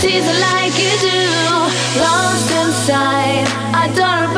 tease like you do. Lost inside, I don't.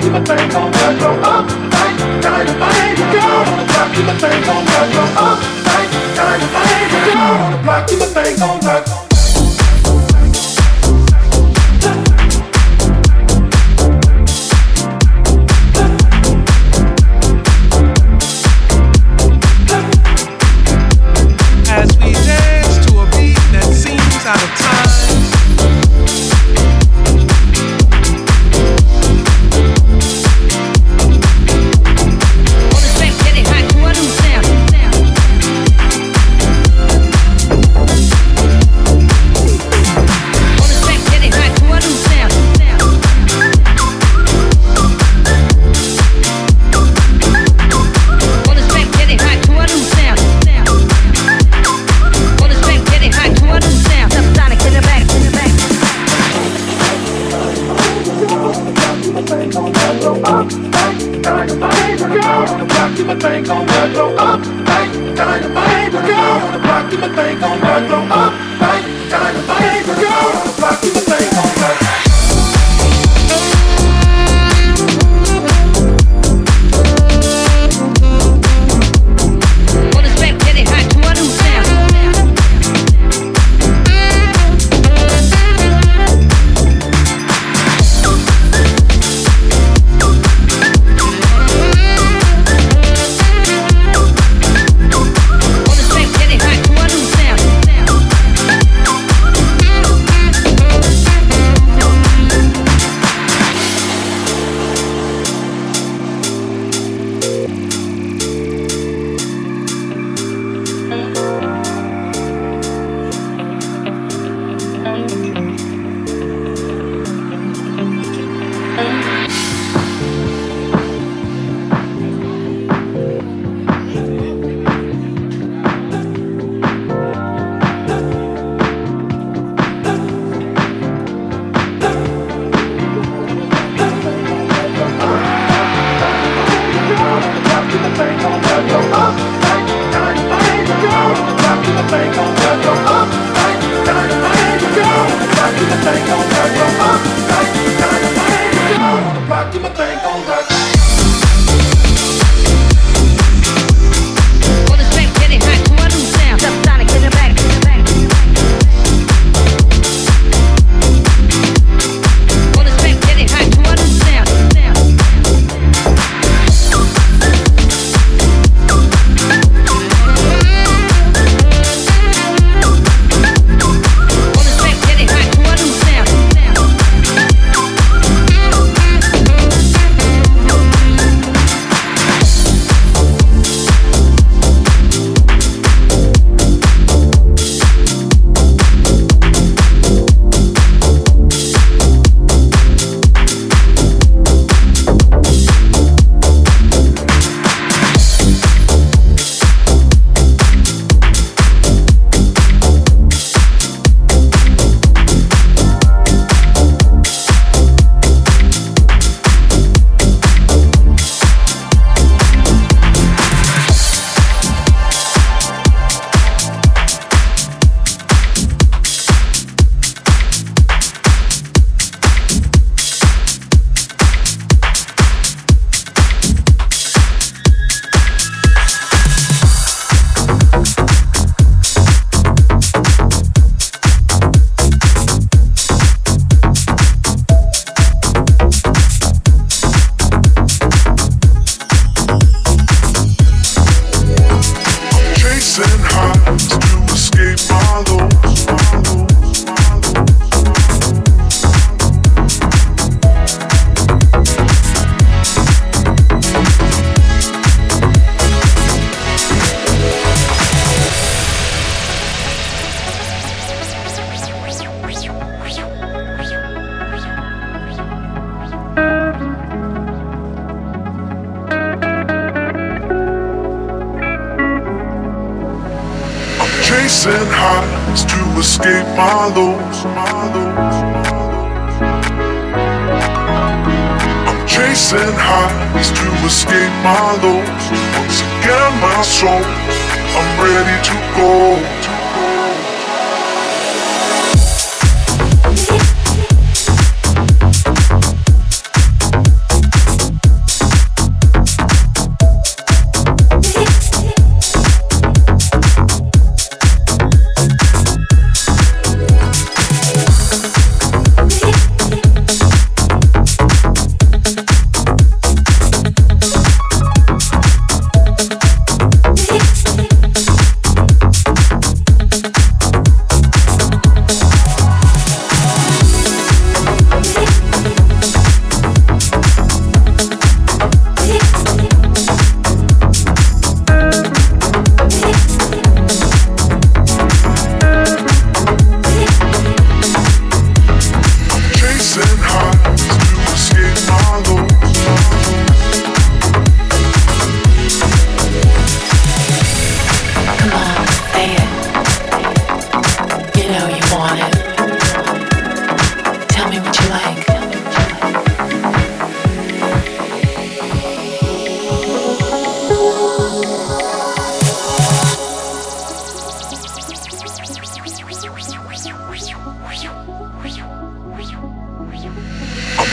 keep my things on the up, thing. On the block, keep my things on the up, thing. On the block, keep my things on the.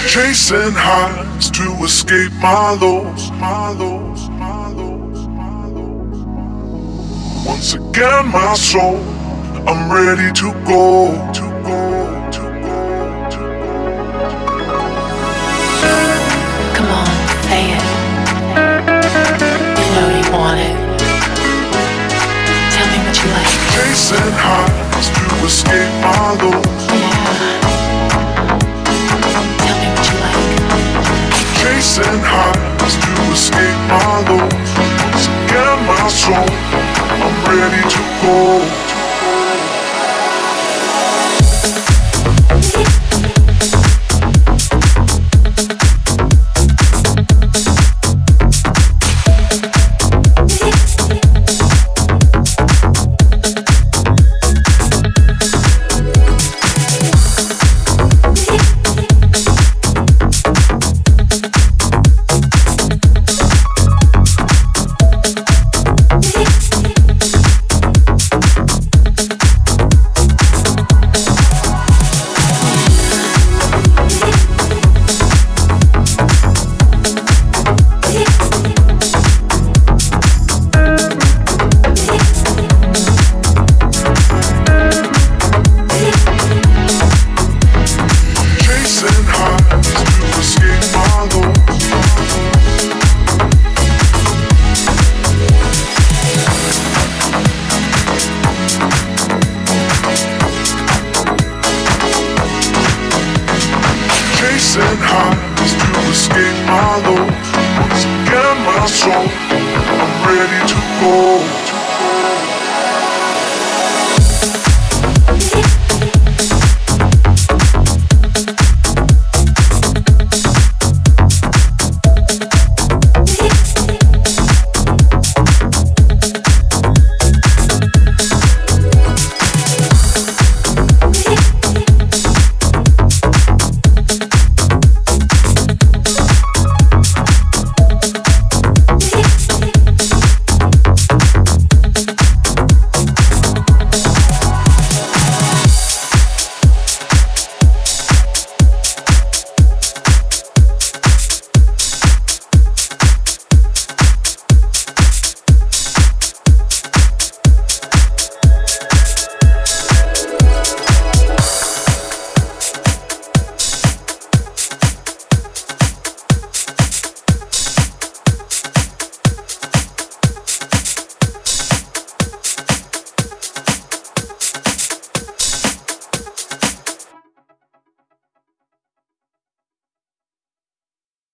Chasing highs to escape my lows, my lows, my lows, my lows. Once again, my soul, I'm ready to go, to go, to go, to go. Come on, say it. You know you want it. Tell me what you like. Chasing highs to escape my lows. Yeah. Chasing highs to escape my lows. Once again, my soul, I'm ready to go.